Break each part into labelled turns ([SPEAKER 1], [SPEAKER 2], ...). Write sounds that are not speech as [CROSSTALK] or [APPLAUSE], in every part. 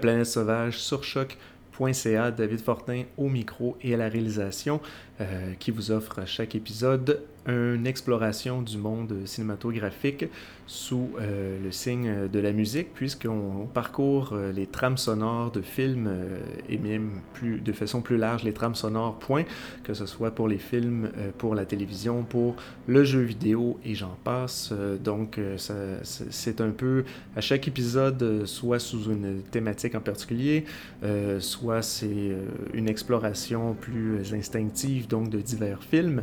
[SPEAKER 1] Planète Sauvage sur choc.ca. David Fortin au micro et à la réalisation euh, qui vous offre chaque épisode une exploration du monde cinématographique sous euh, le signe de la musique, puisqu'on parcourt euh, les trames sonores de films euh, et même plus, de façon plus large les trames sonores, point, que ce soit pour les films, pour la télévision, pour le jeu vidéo et j'en passe. donc, c'est un peu à chaque épisode, soit sous une thématique en particulier, soit c'est une exploration plus instinctive, donc de divers films,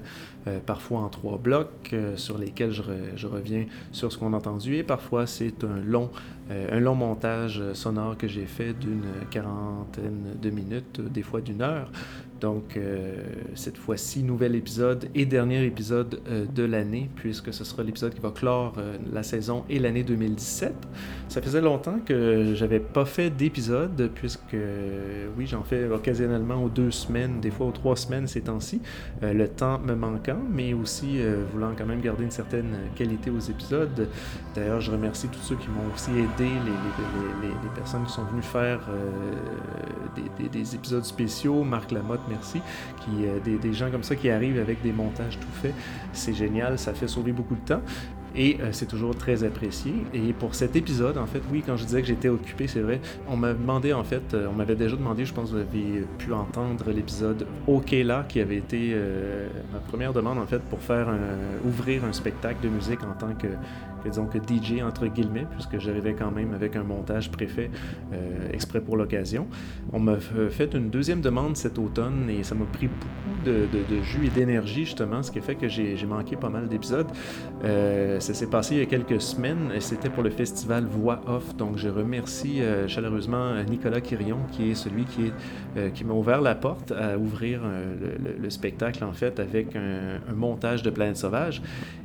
[SPEAKER 1] parfois en trois blocs sur lesquels je, je reviens sur ce qu'on entendu. Et parfois c'est un long, euh, un long montage sonore que j'ai fait d'une quarantaine de minutes, des fois d'une heure. Donc, euh, cette fois-ci, nouvel épisode et dernier épisode euh, de l'année, puisque ce sera l'épisode qui va clore la saison et l'année 2017. Ça faisait longtemps que j'avais pas fait d'épisode, puisque, oui, j'en fais occasionnellement aux deux semaines, des fois aux trois semaines ces temps-ci, le temps me manquant, mais aussi voulant quand même garder une certaine qualité aux épisodes. D'ailleurs, je remercie tous ceux qui m'ont aussi aidé, les, personnes qui sont venues faire euh, des, épisodes spéciaux. Marc Lamotte, merci. Qui, euh, des, gens comme ça qui arrivent avec des montages tout faits. C'est génial, ça fait sauver beaucoup de temps. Et euh, c'est toujours très apprécié. Et pour cet épisode, en fait, oui, quand je disais que j'étais occupé, c'est vrai, on m'a demandé, en fait, on m'avait déjà demandé, je pense que vous avez pu entendre l'épisode OK là, qui avait été ma première demande, en fait, pour faire ouvrir un spectacle de musique en tant que disons que DJ entre guillemets, puisque j'arrivais quand même avec un montage préfet euh, exprès pour l'occasion. On m'a fait une deuxième demande cet automne et ça m'a pris beaucoup de, jus et d'énergie justement, ce qui fait que j'ai manqué pas mal d'épisodes. Euh, ça s'est passé il y a quelques semaines et c'était pour le festival Voix Off, donc je remercie euh, chaleureusement Nicolas Quirion qui est celui qui, m'a ouvert la porte à ouvrir le, spectacle en fait avec un montage de Planète Sauvage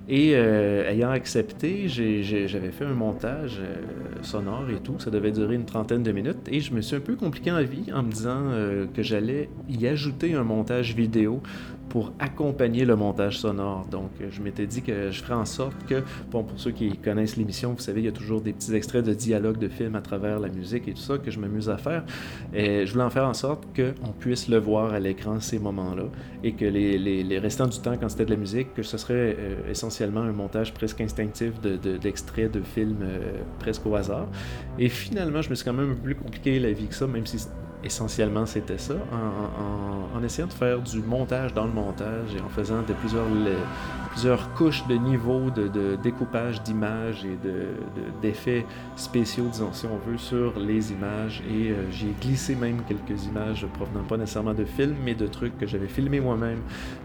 [SPEAKER 1] et ayant accepté, j'avais fait un montage euh, sonore et tout. Ça devait durer une trentaine de minutes. Et je me suis un peu compliqué en vie en me disant euh, que j'allais y ajouter un montage vidéo pour accompagner le montage sonore. Donc, je m'étais dit que je ferais en sorte que, bon, pour ceux qui connaissent l'émission, vous savez, il y a toujours des petits extraits de dialogue de films à travers la musique et tout ça que je m'amuse à faire. Je voulais en faire en sorte qu'on puisse le voir à l'écran ces moments-là et que les, les, restants du temps, quand c'était de la musique, que ce serait euh, essentiellement un montage presque instinctif d'extraits de, de, films euh, presque au hasard. Et finalement, je me suis quand même un peu plus compliqué la vie que ça, même si essentiellement c'était ça, en, essayant de faire du montage dans le montage et en faisant de plusieurs, plusieurs couches de niveaux de, découpage d'images et d'effets spéciaux, disons si on veut, sur les images. Et euh, j'ai glissé même quelques images provenant pas nécessairement de films, mais de trucs que j'avais filmés moi-même.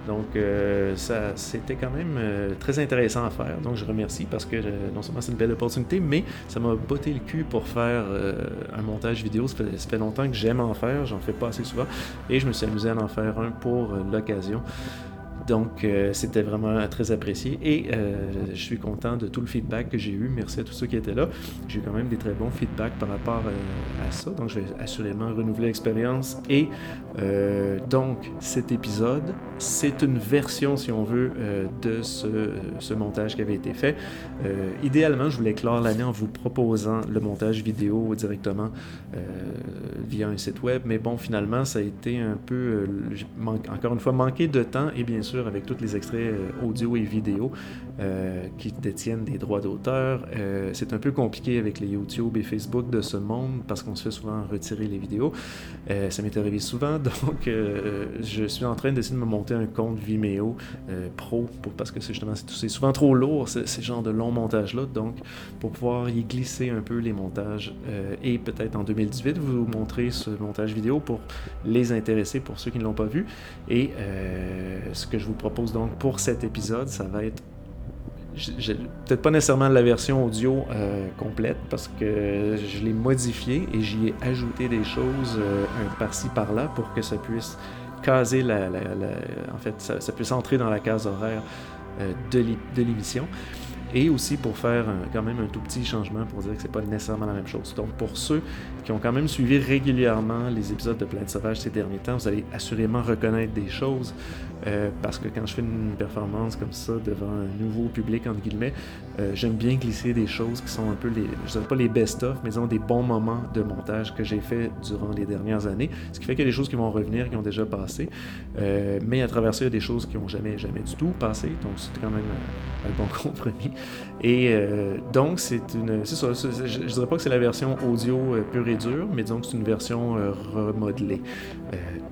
[SPEAKER 1] Donc euh, ça c'était quand même euh, très intéressant à faire. Donc je remercie parce que non seulement c'est une belle opportunité, mais ça m'a botté le cul pour faire un montage vidéo. Ça fait, fait longtemps que j'aime faire, j'en fais pas assez souvent, et je me suis amusé à en faire un pour euh, l'occasion. Donc, euh, c'était vraiment très apprécié et euh, je suis content de tout le feedback que j'ai eu. Merci à tous ceux qui étaient là. J'ai eu quand même des très bons feedbacks par rapport à ça. Donc, je vais assurément renouveler l'expérience. Et donc, cet épisode, c'est une version, si on veut, de ce, ce, montage qui avait été fait. idéalement, je voulais clore l'année en vous proposant le montage vidéo directement via un site web. Mais bon, finalement, ça a été un peu, euh, encore une fois, manqué de temps et bien sûr avec tous les extraits euh, audio et vidéo euh, qui détiennent des droits d'auteur. c'est un peu compliqué avec les YouTube et Facebook de ce monde parce qu'on se fait souvent retirer les vidéos. ça m'est arrivé souvent, [LAUGHS] donc je suis en train d'essayer de me monter un compte Vimeo pro parce que c'est justement c'est souvent trop lourd ces genres de longs montages là, donc pour pouvoir y glisser un peu les montages et peut-être en 2018 vous montrer ce montage vidéo pour les intéresser pour ceux qui ne l'ont pas vu. Et euh, ce que je vous propose donc pour cet épisode, ça va être peut-être pas nécessairement la version audio euh, complète parce que je l'ai modifié et j'y ai ajouté des choses euh, par-ci par-là pour que ça puisse caser la, en fait ça, puisse entrer dans la case horaire de l'émission. et aussi pour faire quand même un tout petit changement pour dire que c'est pas nécessairement la même chose. Donc pour ceux qui ont quand même suivi régulièrement les épisodes de Planète Sauvage ces derniers temps, vous allez assurément reconnaître des choses euh, parce que quand je fais une performance comme ça devant un nouveau public, entre guillemets, euh, j'aime bien glisser des choses qui sont un peu les, je dirais pas les best-of, mais disons des bons moments de montage que j'ai fait durant les dernières années. Ce qui fait qu'il y a des choses qui vont revenir, qui ont déjà passé, euh, mais à travers ça, il y a des choses qui n'ont jamais, jamais du tout passé, donc c'est quand même un, bon [LAUGHS] compromis. Et donc, c'est une. Je, ne dirais pas que c'est la version audio pure et dure, mais disons que c'est une version remodelée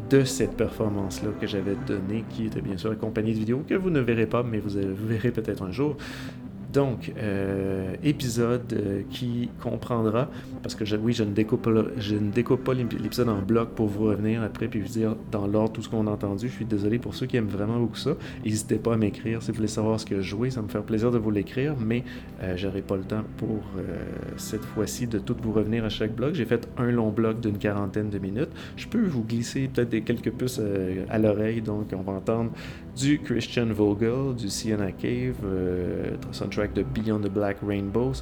[SPEAKER 1] de cette performance-là que j'avais donnée, qui était bien sûr accompagnée de vidéos que vous ne verrez pas, mais vous verrez peut-être un jour. Donc, euh, épisode euh, qui comprendra, parce que oui, je ne découpe je ne découpe pas l'épisode en bloc pour vous revenir après puis vous dire dans l'ordre tout ce qu'on a entendu. Je suis désolé pour ceux qui aiment vraiment beaucoup ça. N'hésitez pas à m'écrire si vous voulez savoir ce que je jouais, ça me fait plaisir de vous l'écrire, mais euh, j'aurai pas le temps pour cette fois-ci de tout vous revenir à chaque bloc. J'ai fait un long bloc d'une quarantaine de minutes. Je peux vous glisser peut-être quelques puces à l'oreille, donc on va entendre du Christian Vogel, du Sienna Cave, soundtrack de Beyond the Black Rainbow,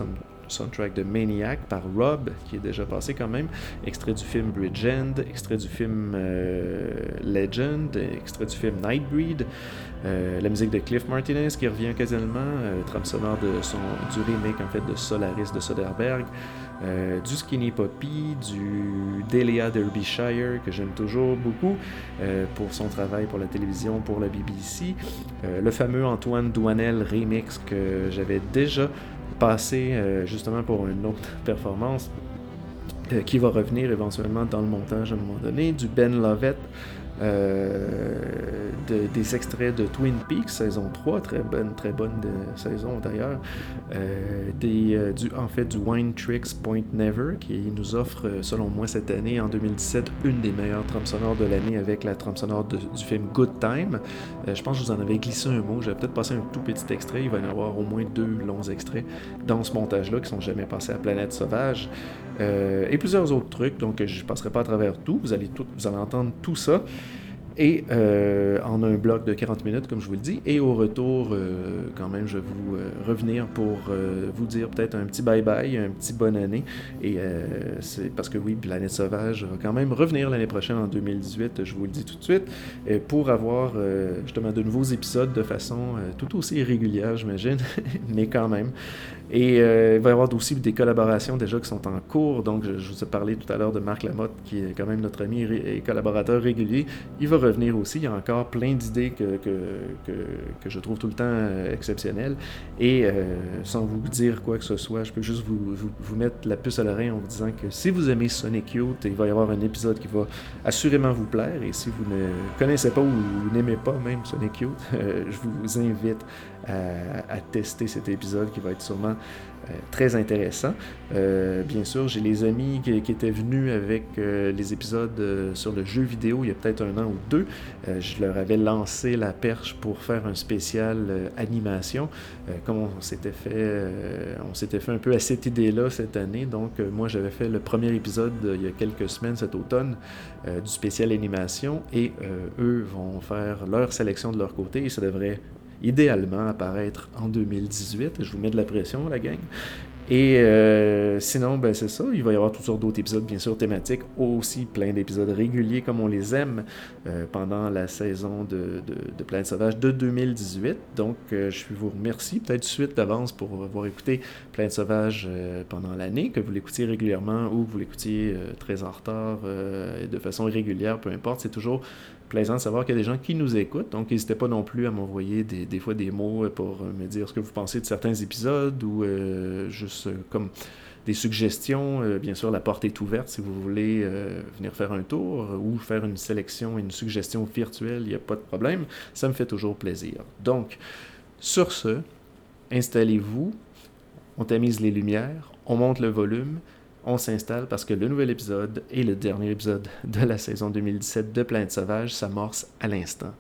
[SPEAKER 1] soundtrack de Maniac par Rob, qui est déjà passé quand même, extrait du film Bridgend, extrait du film euh, Legend, extrait du film Nightbreed, euh, la musique de Cliff Martinez qui revient occasionnellement, euh, trame sonore de son, du remake de Solaris de Soderbergh, euh, du Skinny Poppy, du Delia Derbyshire, que j'aime toujours beaucoup euh, pour son travail pour la télévision, pour la BBC, euh, le fameux Antoine Douanel remix que j'avais déjà passé justement pour une autre performance qui va revenir éventuellement dans le montage à un moment donné, du Ben Lovett. Euh, des extraits de Twin Peaks saison 3, très bonne, très bonne saison d'ailleurs, euh, euh, du, en fait du Wine Tricks Point Never qui nous offre, selon moi, cette année, en 2017, une des meilleures trames sonores de l'année avec la trame sonore du film Good Time. je pense que je vous en avais glissé un mot, j'avais peut-être passé un tout petit extrait, il va y en avoir au moins deux longs extraits dans ce montage-là qui sont jamais passés à Planète Sauvage. et plusieurs autres trucs, donc je ne passerai pas à travers tout, vous allez, tout, vous allez entendre tout ça et euh, en un bloc de 40 minutes, comme je vous le dis. Et au retour, euh, quand même, je vais vous euh, revenir pour vous dire peut-être un petit bye-bye, un petit bonne année. Et c'est parce que oui, Planète Sauvage va quand même revenir l'année prochaine, en 2018, je vous le dis tout de suite, pour avoir justement de nouveaux épisodes de façon tout aussi régulière, j'imagine, [LAUGHS] mais quand même. Et il va y avoir aussi des collaborations déjà qui sont en cours. Donc, je, vous ai parlé tout à l'heure de Marc Lamotte, qui est quand même notre ami et collaborateur régulier. Il va revenir aussi. Il y a encore plein d'idées que, que, je trouve tout le temps euh, exceptionnelles. Et euh, sans vous dire quoi que ce soit, je peux juste vous, vous, mettre la puce à l'oreille en vous disant que si vous aimez Sonic Youth, il va y avoir un épisode qui va assurément vous plaire. Et si vous ne connaissez pas ou n'aimez pas même Sonic Youth, [LAUGHS] euh, je vous invite à, tester cet épisode qui va être sûrement euh, très intéressant. Euh, bien sûr, j'ai les amis qui, étaient venus avec euh, les épisodes sur le jeu vidéo il y a peut-être un an ou deux. je leur avais lancé la perche pour faire un spécial animation. comme on s'était fait, on s'était fait un peu à cette idée-là cette année. Donc, moi, j'avais fait le premier épisode il y a quelques semaines cet automne du spécial animation et eux vont faire leur sélection de leur côté et ça devrait idéalement apparaître en 2018. Je vous mets de la pression, la gang. Et euh, sinon, ben c'est ça. Il va y avoir toutes sortes d'autres épisodes, bien sûr, thématiques, aussi plein d'épisodes réguliers comme on les aime euh, pendant la saison de, de, de Sauvage de 2018. Donc, euh, je vous remercie peut-être suite d'avance pour avoir écouté Planète Sauvage pendant l'année, que vous l'écoutiez régulièrement ou que vous l'écoutiez très en retard et de façon irrégulière, peu importe. C'est toujours plaisant de savoir qu'il y a des gens qui nous écoutent. Donc, n'hésitez pas non plus à m'envoyer des, des, fois des mots pour me dire ce que vous pensez de certains épisodes ou juste euh, comme des suggestions. Euh, bien sûr, la porte est ouverte si vous voulez euh, venir faire un tour ou faire une sélection, une suggestion virtuelle, il n'y a pas de problème. Ça me fait toujours plaisir. Donc, sur ce, installez-vous, on tamise les lumières, on monte le volume, on s'installe parce que le nouvel épisode et le dernier épisode de la saison 2017 de Planète Sauvage s'amorce à l'instant.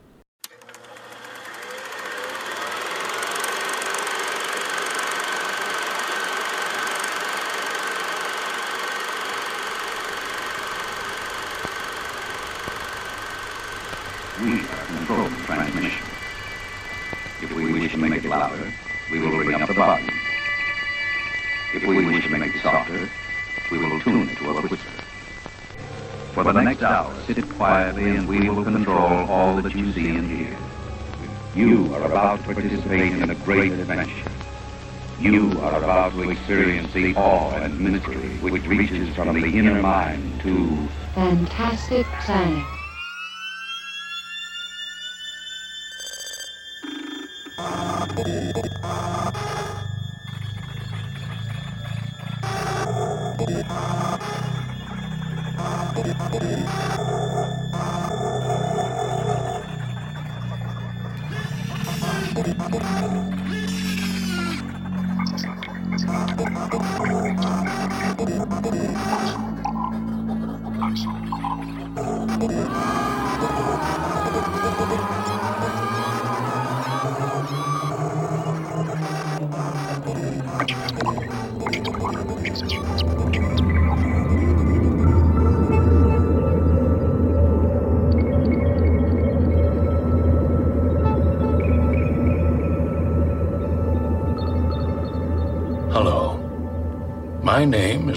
[SPEAKER 2] For the next hour, sit quietly and we will control all that you see and hear. You are about to participate in a great adventure. You are about to experience the awe and mystery which reaches from the inner mind to
[SPEAKER 3] Fantastic Planet.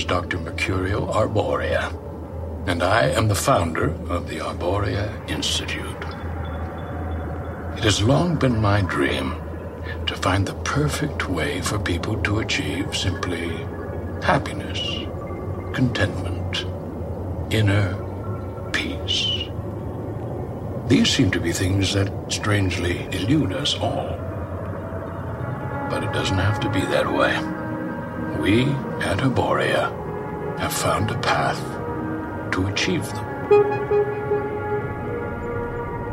[SPEAKER 4] Dr. Mercurio Arborea, and I am the founder of the Arborea Institute. It has long been my dream to find the perfect way for people to achieve simply happiness, contentment, inner peace. These seem to be things that strangely elude us all. But it doesn't have to be that way. We at Arborea have found a path to achieve them.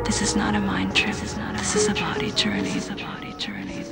[SPEAKER 5] This is not a mind trip. This is not. This is a body journey. It's a body journey.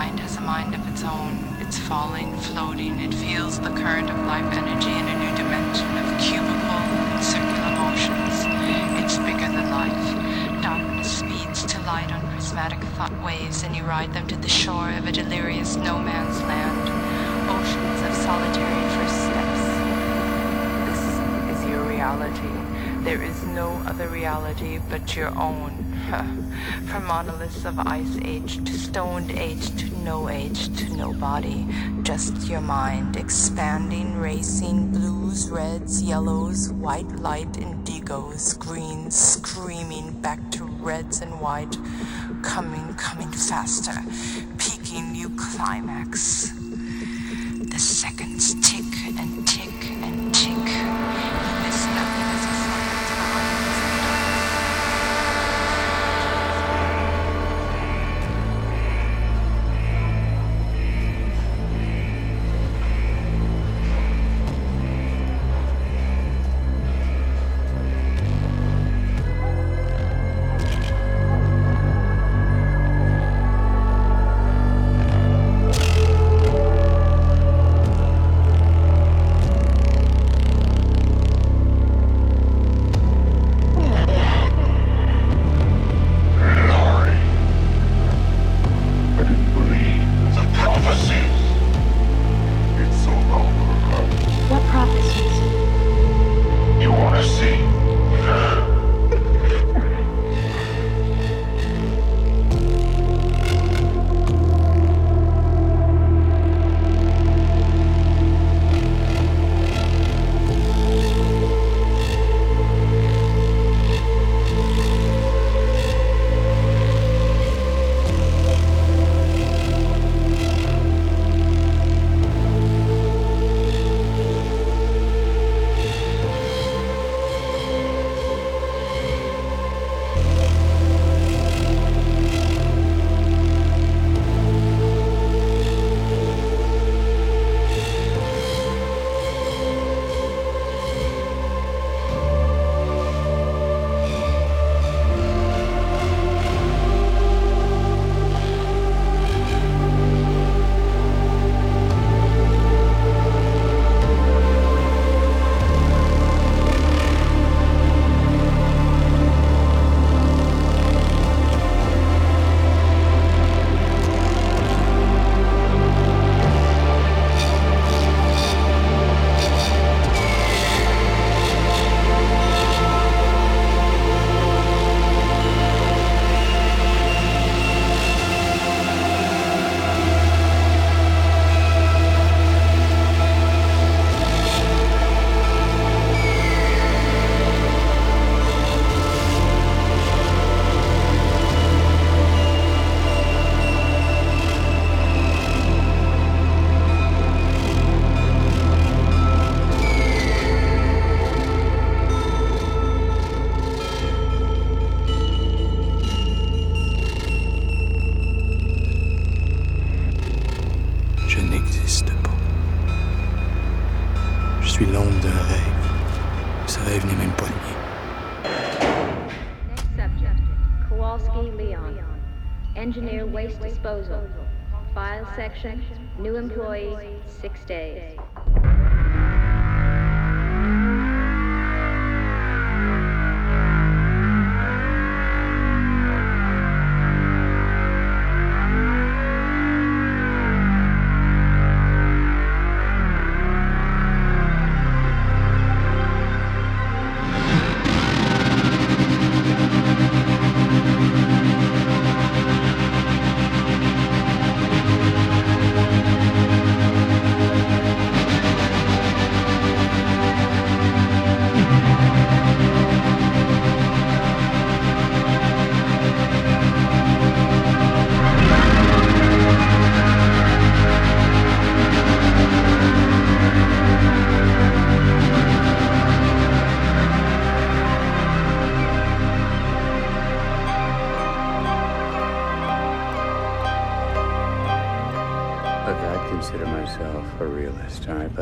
[SPEAKER 5] Mind has a mind of its own. It's falling, floating, it feels the current of life energy in a new dimension of cubical and circular motions. It's bigger than life. Darkness speeds to light on prismatic thought waves, and you ride them to the shore of a delirious no man's land. Oceans of solitary first steps. This is your reality. There is no other reality but your own. From monoliths of ice age to stoned age to no age to no body. Just your mind expanding, racing, blues, reds, yellows, white light, indigos, greens, screaming back to reds and white. Coming, coming faster, peaking you climax.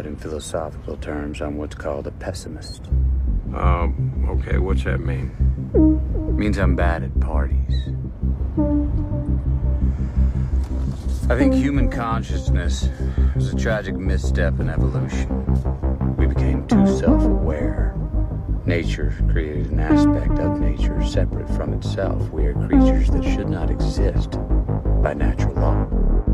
[SPEAKER 6] In philosophical terms, I'm what's called a pessimist.
[SPEAKER 7] Um, okay, what's that mean?
[SPEAKER 6] means I'm bad at parties. I think human consciousness was a tragic misstep in evolution. We became too self aware. Nature created an aspect of nature separate from itself. We are creatures that should not exist by natural law.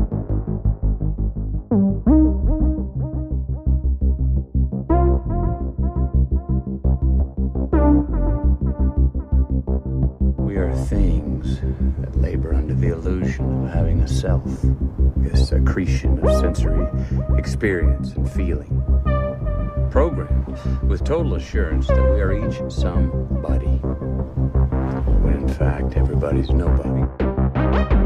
[SPEAKER 6] Self, this accretion of sensory experience and feeling. Programmed with total assurance that we are each somebody, when in fact everybody's nobody.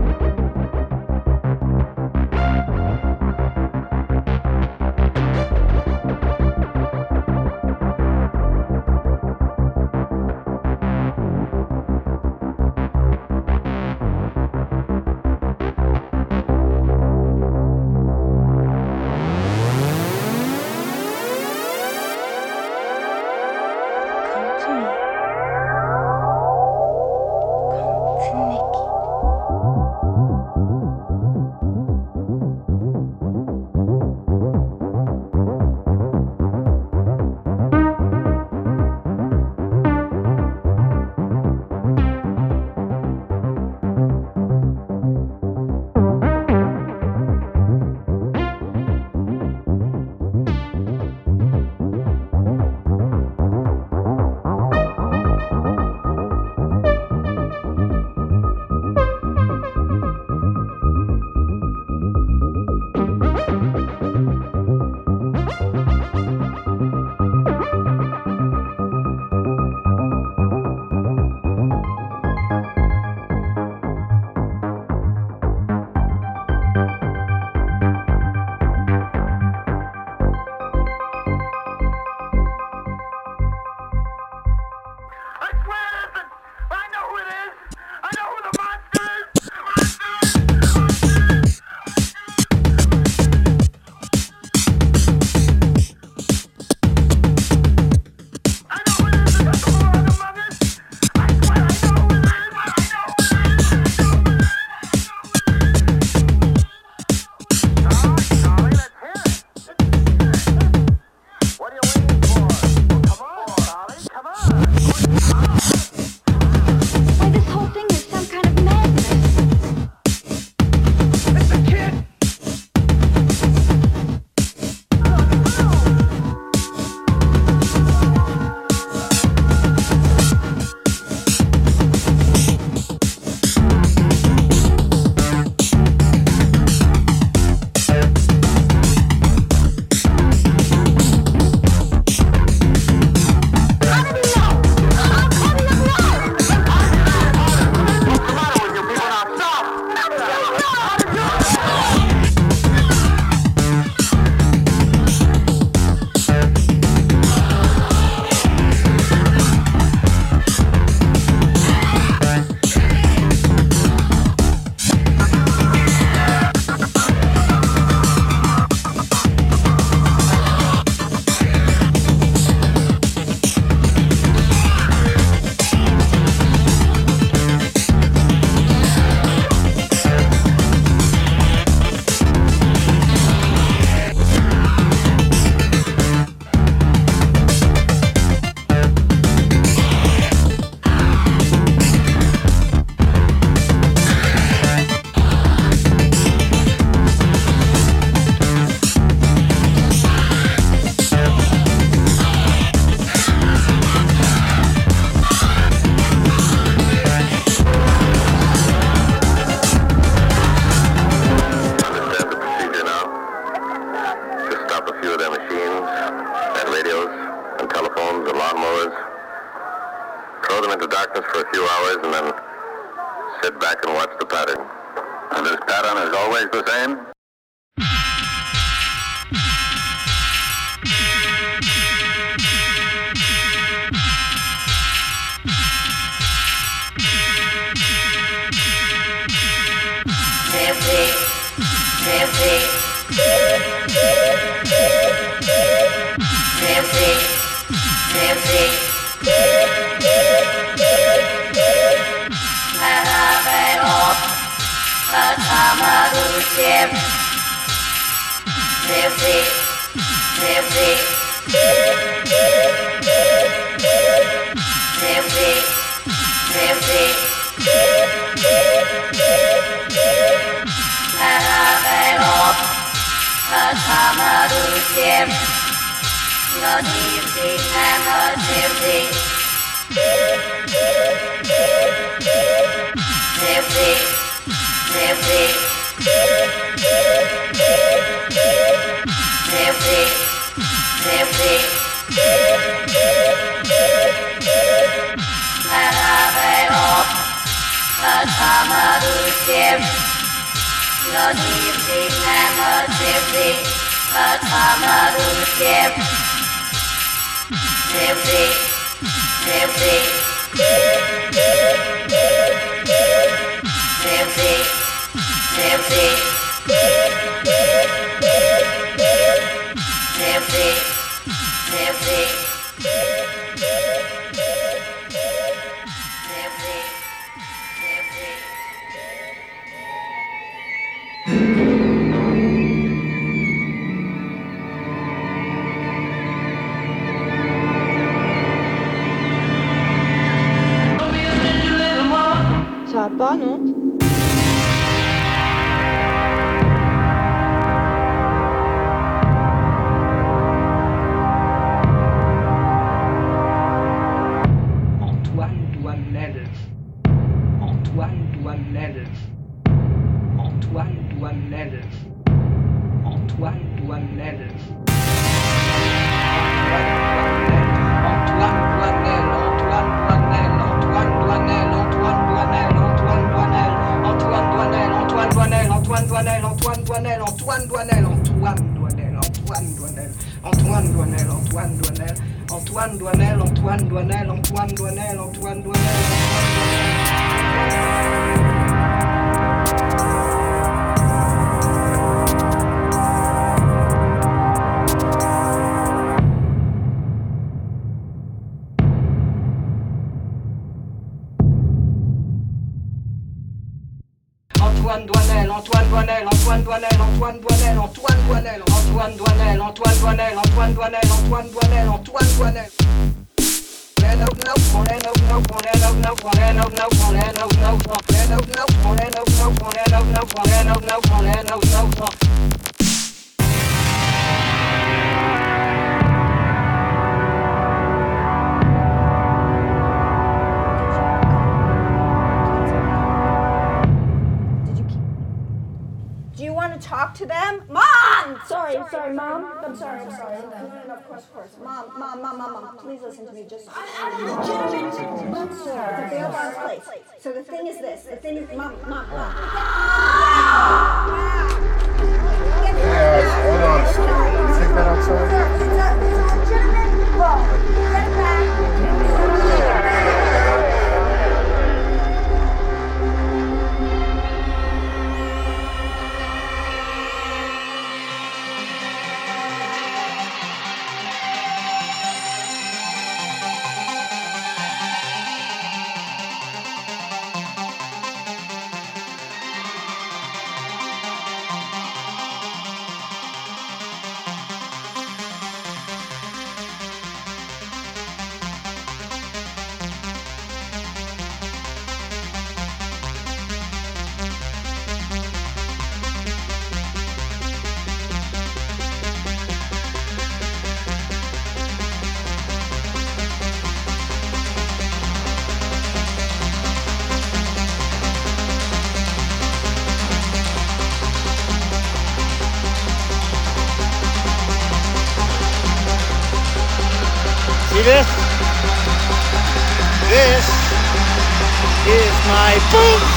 [SPEAKER 8] az hamar útjén. Nos hívzik, nem az hívzik, az hamar útjén. Hívzik, hívzik. Yeah.
[SPEAKER 9] Capano Boom!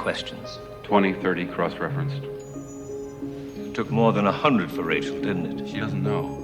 [SPEAKER 9] questions.
[SPEAKER 10] 20, 30 cross referenced.
[SPEAKER 9] It took more than a hundred for Rachel, didn't it?
[SPEAKER 10] She doesn't know.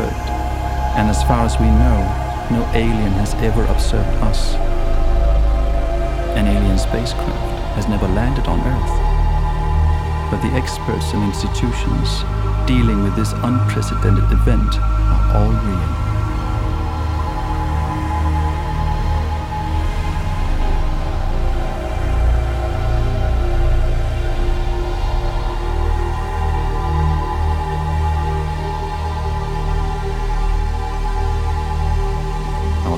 [SPEAKER 11] And as far as we know, no alien has ever observed us. An alien spacecraft has never landed on Earth. But the experts and institutions dealing with this unprecedented event are all real.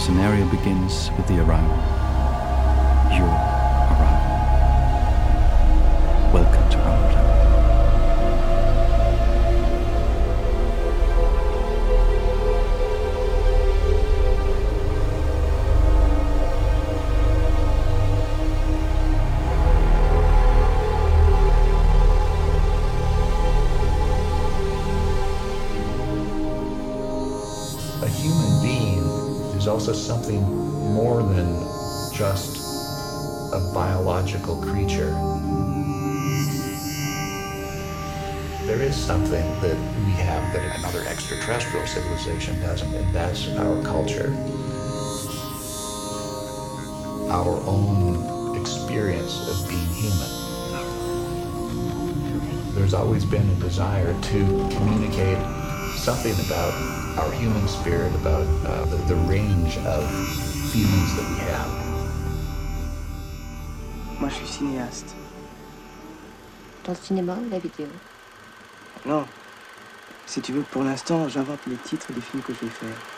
[SPEAKER 11] Our scenario begins with the arrival. Our
[SPEAKER 12] own experience of being human. There's always been a desire to communicate something about our human spirit, about uh, the, the range of feelings that we have.
[SPEAKER 13] Moi, je suis cinéaste.
[SPEAKER 3] Dans le cinéma ou la vidéo
[SPEAKER 13] Non. Si tu veux, pour l'instant, j'invente les titres des films que je vais faire.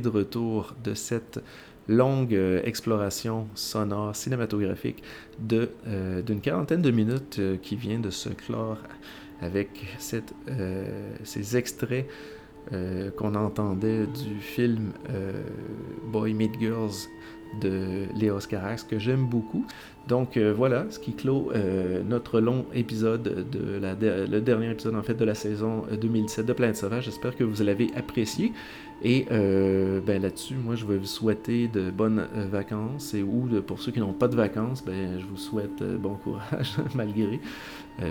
[SPEAKER 1] De retour de cette longue euh, exploration sonore cinématographique euh, d'une quarantaine de minutes euh, qui vient de se clore avec ces extraits qu'on entendait du film Boy Meet Girls de Léos Carax que j'aime beaucoup. Donc voilà, ce qui clôt notre long épisode, le dernier épisode en fait de la saison 2017 de Planète Sauvage. J'espère que vous l'avez apprécié. Et euh, ben, là-dessus, moi, je vais vous souhaiter de bonnes euh, vacances. Et ou pour ceux qui n'ont pas de vacances, ben, je vous souhaite euh, bon courage, [LAUGHS] malgré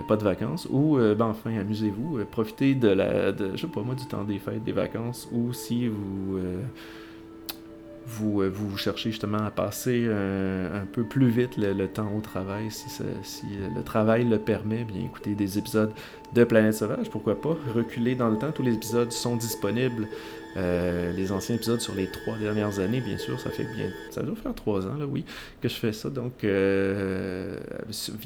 [SPEAKER 1] pas de vacances. Ou, ben, enfin, amusez-vous. profitez de la, je sais pas moi, du temps des fêtes, des vacances. Ou si vous vous, vous cherchez justement à passer un, peu plus vite le, temps au travail, si, si, le travail le permet, bien écoutez des épisodes de Planète Sauvage, pourquoi pas. Reculer dans le temps, tous les épisodes sont disponibles euh, les anciens épisodes sur les trois dernières années, bien sûr, ça fait bien. Ça doit faire trois ans, là, oui, que je fais ça. Donc, euh,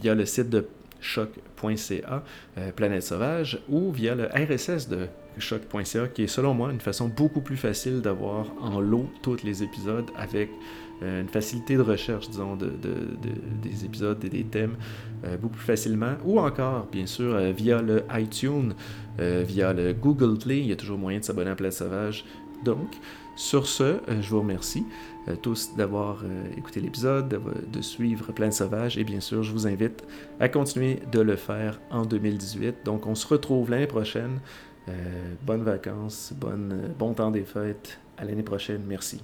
[SPEAKER 1] via le site de choc.ca, euh, Planète Sauvage, ou via le RSS de choc.ca, qui est selon moi une façon beaucoup plus facile d'avoir en lot tous les épisodes avec une facilité de recherche, disons, de, des épisodes et des thèmes beaucoup plus facilement, ou encore, bien sûr, via le iTunes. Euh, via le Google Play. Il y a toujours moyen de s'abonner à Place Sauvage. Donc, sur ce, euh, je vous remercie euh, tous d'avoir écouté l'épisode, de, suivre Plein Sauvage et bien sûr, je vous invite à continuer de le faire en 2018. Donc, on se retrouve l'année prochaine. bonnes vacances, bon temps des fêtes. À l'année prochaine. Merci.